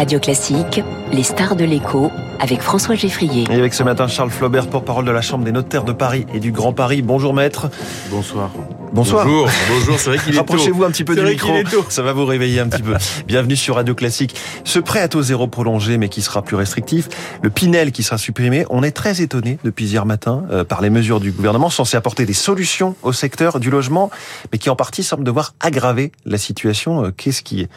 Radio Classique, les stars de l'écho avec François Geffrier. Et avec ce matin Charles Flaubert, porte-parole de la Chambre des notaires de Paris et du Grand Paris. Bonjour maître. Bonsoir. Bonsoir. Bonjour, bonjour, c'est vrai qu'il est Rapprochez-vous un petit peu du micro, ça va vous réveiller un petit peu. Bienvenue sur Radio Classique. Ce prêt à taux zéro prolongé, mais qui sera plus restrictif, le Pinel qui sera supprimé, on est très étonné depuis hier matin euh, par les mesures du gouvernement censées apporter des solutions au secteur du logement, mais qui en partie semblent devoir aggraver la situation. Euh, Qu'est-ce qui,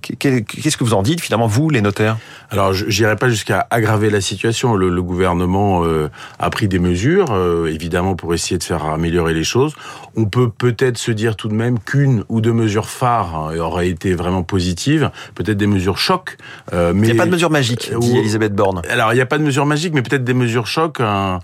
qu'est-ce que vous en dites finalement vous, les notaires Alors, je j'irai pas jusqu'à aggraver la situation. Le, le gouvernement euh, a pris des mesures, euh, évidemment, pour essayer de faire améliorer les choses. On peut peut-être se dire tout de même qu'une ou deux mesures phares hein, auraient été vraiment positives, peut-être des mesures chocs. euh, mais Il n'y a pas de mesure magique, Euh, dit Elisabeth Borne. Alors, il n'y a pas de mesures magiques, mais peut-être des mesures chocs, un-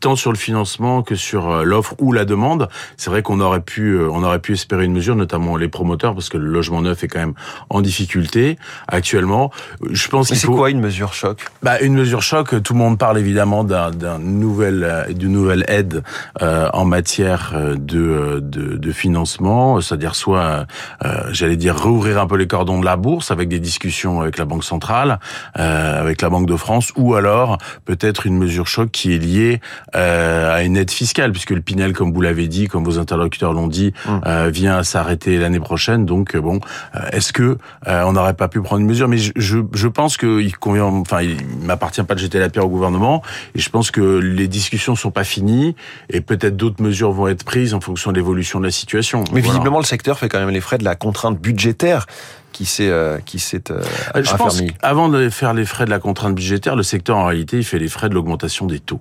tant sur le financement que sur l'offre ou la demande. C'est vrai qu'on aurait pu, on aurait pu espérer une mesure, notamment les promoteurs, parce que le logement neuf est quand même en difficulté actuellement. Je pense qu'il c'est faut quoi une mesure choc? Bah, une mesure choc. Tout le monde parle évidemment d'un d'un nouvel, euh, d'une nouvelle aide euh, en matière euh, de, euh, de, de financement, c'est-à-dire soit, euh, j'allais dire, réouvrir un peu les cordons de la bourse avec des discussions avec la Banque centrale, euh, avec la Banque de France, ou alors peut-être une mesure choc qui est liée euh, à une aide fiscale, puisque le Pinel, comme vous l'avez dit, comme vos interlocuteurs l'ont dit, euh, vient à s'arrêter l'année prochaine. Donc euh, bon, euh, est-ce que euh, on n'aurait pas pu prendre une mesure? Mais je, je, je pense qu'il convient, enfin, il m'appartient pas de jeter la pierre au gouvernement, et je pense que les discussions sont pas finies, et peut-être d'autres mesures vont être prises en fonction de l'évolution de la situation. Mais Voilà. visiblement, le secteur fait quand même les frais de la contrainte budgétaire qui s'est euh, qui s'est euh, Je pense qu'avant de faire les frais de la contrainte budgétaire, le secteur en réalité il fait les frais de l'augmentation des taux.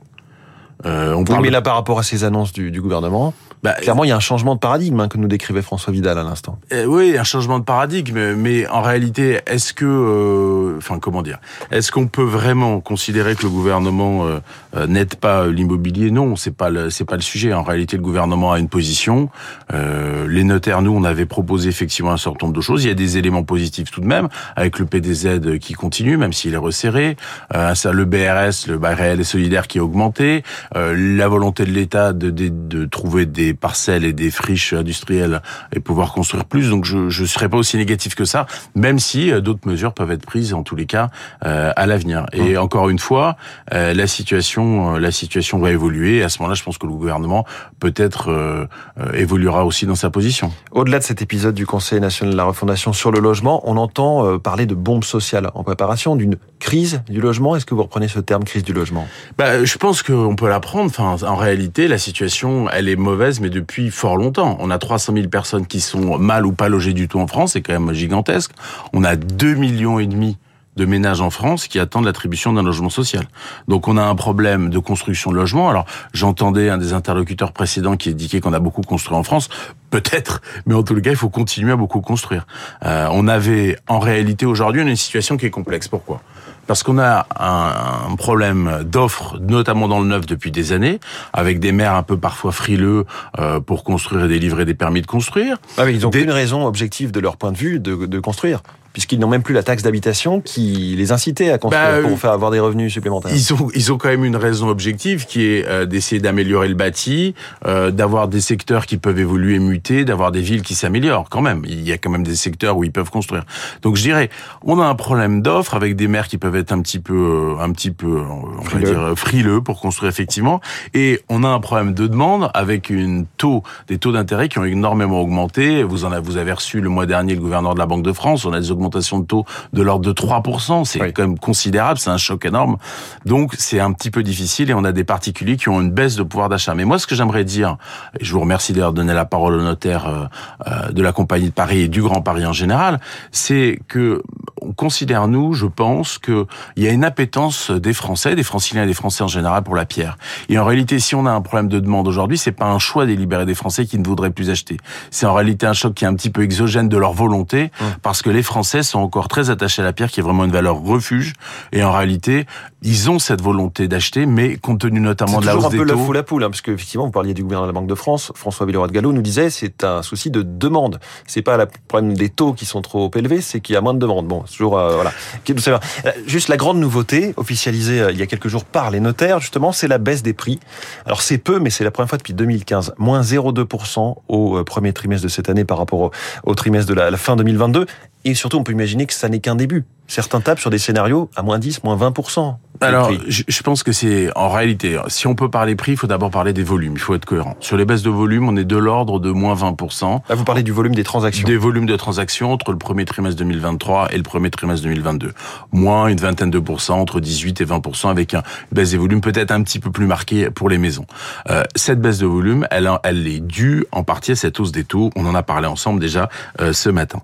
Euh, on Oui, parle mais de- là, par rapport à ces annonces du, du gouvernement, bah, clairement, il y a un changement de paradigme hein, que nous décrivait François Vidal à l'instant. Euh, oui, un changement de paradigme, mais en réalité, est-ce que, euh, enfin, comment dire, est-ce qu'on peut vraiment considérer que le gouvernement euh, euh, n'aide pas l'immobilier? Non, c'est pas le, c'est pas le sujet. En réalité, le gouvernement a une position. Euh, les notaires, nous, on avait proposé effectivement un certain nombre de choses. Il y a des éléments positifs tout de même, avec le PDZ qui continue, même s'il est resserré. Euh, ça, le BRS, le bail réel et solidaire qui est augmenté. Euh, la volonté de l'État de, de, de trouver des parcelles et des friches industrielles et pouvoir construire plus. Donc je je serais pas aussi négatif que ça, même si euh, d'autres mesures peuvent être prises en tous les cas euh, à l'avenir. Et encore une fois, la situation la situation va évoluer. Et à ce moment-là, je pense que le gouvernement peut-être évoluera aussi dans sa position. Au-delà de cet épisode du Conseil national de la refondation sur le logement, on entend parler de bombe sociale en préparation, d'une crise du logement. Est-ce que vous reprenez ce terme crise du logement? Bah, je pense qu'on peut l'apprendre. En réalité, la situation, elle est mauvaise, mais depuis fort longtemps. On a 300 000 personnes qui sont mal ou pas logées du tout en France, c'est quand même gigantesque. On a 2 millions et demi de ménages en France qui attendent l'attribution d'un logement social. Donc on a un problème de construction de logements. Alors j'entendais un des interlocuteurs précédents qui indiquait qu'on a beaucoup construit en France. Peut-être, mais en tout cas, il faut continuer à beaucoup construire. Euh, on avait, en réalité, aujourd'hui, on a une situation qui est complexe. Pourquoi? Parce qu'on a un, un problème d'offres, notamment dans le neuf depuis des années, avec des maires un peu parfois frileux euh, pour construire et délivrer des permis de construire. ah, mais Ils ont Des- une raison objective de leur point de vue de, de construire, puisqu'ils n'ont même plus la taxe d'habitation qui les incitait à construire Bah, pour euh, faire avoir des revenus supplémentaires. Ils ont, ils ont quand même une raison objective qui est d'essayer d'améliorer le bâti, euh, d'avoir des secteurs qui peuvent évoluer, d'avoir des villes qui s'améliorent quand même. Il y a quand même des secteurs où ils peuvent construire. Donc je dirais, on a un problème d'offres avec des maires qui peuvent être un petit peu, euh, un petit peu, euh, on va dire euh, frileux pour construire effectivement. Et on a un problème de demande avec une taux, des taux d'intérêt qui ont énormément augmenté. Vous en avez, vous avez reçu le mois dernier le gouverneur de la Banque de France. On a des augmentations de taux de l'ordre de 3%. C'est Oui. quand même considérable. C'est un choc énorme. Donc c'est un petit peu difficile et on a des particuliers qui ont une baisse de pouvoir d'achat. Mais moi, ce que j'aimerais dire, et je vous remercie d'ailleurs de donner la parole au notaire euh, euh, de la Compagnie de Paris et du Grand Paris en général, c'est que on considère nous, je pense, que il y a une appétence des Français, des Franciliens et des Français en général pour la pierre. Et en réalité, si on a un problème de demande aujourd'hui, c'est pas un choix délibéré des Français qui ne voudraient plus acheter. C'est en réalité un choc qui est un petit peu exogène de leur volonté, parce que les Français sont encore très attachés à la pierre, qui est vraiment une valeur refuge. Et en réalité, ils ont cette volonté d'acheter, mais compte tenu notamment C'est de la hausse un peu des taux. ou la poule, hein, parce que effectivement, vous parliez du gouverneur de la Banque de France, François Villeroy de Gallo nous disait c'est un souci de demande. C'est pas le problème des taux qui sont trop élevés, c'est qu'il y a moins de demande. Bon, toujours euh, voilà. Euh, Juste la grande nouveauté officialisée euh, il y a quelques jours par les notaires, justement, c'est la baisse des prix. Alors c'est peu, mais c'est la première fois depuis 2015, moins 0,2% au euh, premier trimestre de cette année par rapport au, au trimestre de la, la fin 2022. Et surtout, on peut imaginer que ça n'est qu'un début. Certains tapent sur des scénarios à moins 10, moins 20%. Alors, je, je, pense que c'est en réalité, si on peut parler prix, il faut d'abord parler des volumes. Il faut être cohérent. Sur les baisses de volume, on est de l'ordre de moins 20%. Là, vous parlez du volume des transactions. Des volumes de transactions entre le premier trimestre 2023 et le premier trimestre 2022. Moins une vingtaine de pourcents, entre 18 et 20%, avec une baisse des volumes peut-être un petit peu plus marquée pour les maisons. Euh, cette baisse de volume, elle, elle est due en partie à cette hausse des taux. On en a parlé ensemble déjà euh, ce matin.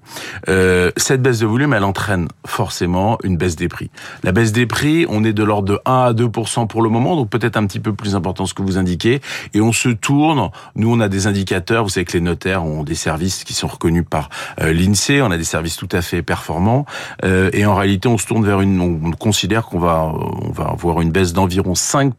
Euh, cette baisse de volume, elle entraîne forcément une baisse des prix. La baisse des prix, on est de l'ordre de 1 à 2% pour le moment, donc peut-être un petit peu plus important ce que vous indiquez. Et on se tourne. Nous, on a des indicateurs. Vous savez que les notaires ont des services qui sont reconnus par euh, l'Insee. On a des services tout à fait performants. Euh, et en réalité, on se tourne vers une. On considère qu'on va on va avoir une baisse d'environ 5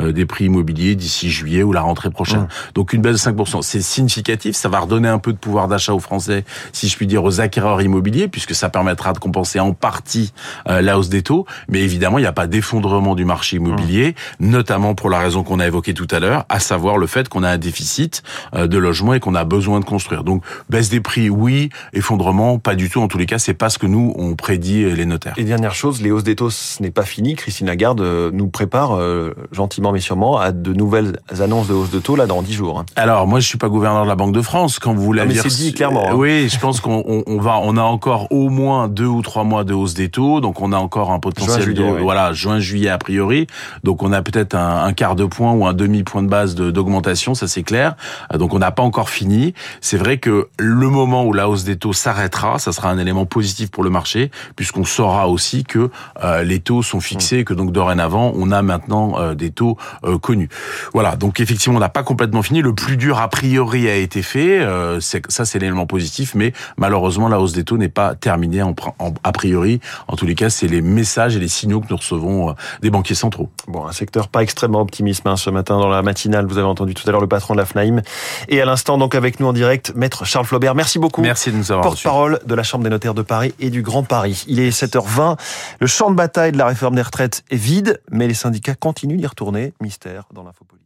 euh, des prix immobiliers d'ici juillet ou la rentrée prochaine. Mmh. Donc une baisse de 5 c'est significatif. Ça va redonner un peu de pouvoir d'achat aux Français, si je puis dire, aux acquéreurs immobiliers, puisque ça permettra de compenser en partie la hausse des taux. Mais évidemment, il n'y a pas d'effondrement du marché immobilier, notamment pour la raison qu'on a évoquée tout à l'heure, à savoir le fait qu'on a un déficit euh, de logements et qu'on a besoin de construire. Donc baisse des prix, oui, effondrement, pas du tout. En tous les cas, c'est pas ce que nous on prédit euh, les notaires. Et dernière chose, les hausses des taux, ce n'est pas fini. Christine Lagarde euh, nous prépare gentiment mais sûrement à de nouvelles annonces de hausse de taux là dans 10 jours. Hein. Alors moi, je suis pas gouverneur de la Banque de France. Quand vous l'avez dit clairement. Hein. Oui, je pense qu'on on va, on a encore au moins deux ou trois mois de hausse des taux, donc on a encore un potentiel de voilà juin juillet a priori. Donc on a peut-être un, un, quart de point ou un demi point de base d'augmentation, ça c'est clair. Euh, donc on n'a pas encore fini. C'est vrai que le moment où la hausse des taux s'arrêtera, ça sera un élément positif pour le marché, puisqu'on saura aussi que euh, les taux sont fixés, et que donc dorénavant on a maintenant euh, des taux euh, connus. Voilà. Donc effectivement on n'a pas complètement fini. Le plus dur a priori a été fait. Ça c'est l'élément positif, mais malheureusement la hausse des taux n'est pas terminée en, en, a priori. En tous les cas, c'est les messages et les signaux que nous recevons des banquiers centraux. Bon, un secteur pas extrêmement optimiste hein, ce matin dans la matinale. Vous avez entendu tout à l'heure le patron de la FNAIM. Et à l'instant, donc avec nous en direct, maître Charles Flaubert. Merci beaucoup. Merci de nous avoir Porte-parole de la Chambre des notaires de Paris et du Grand Paris. Il est 7h20. Le champ de bataille de la réforme des retraites est vide, mais les syndicats continuent d'y retourner. Mystère dans l'infopolis.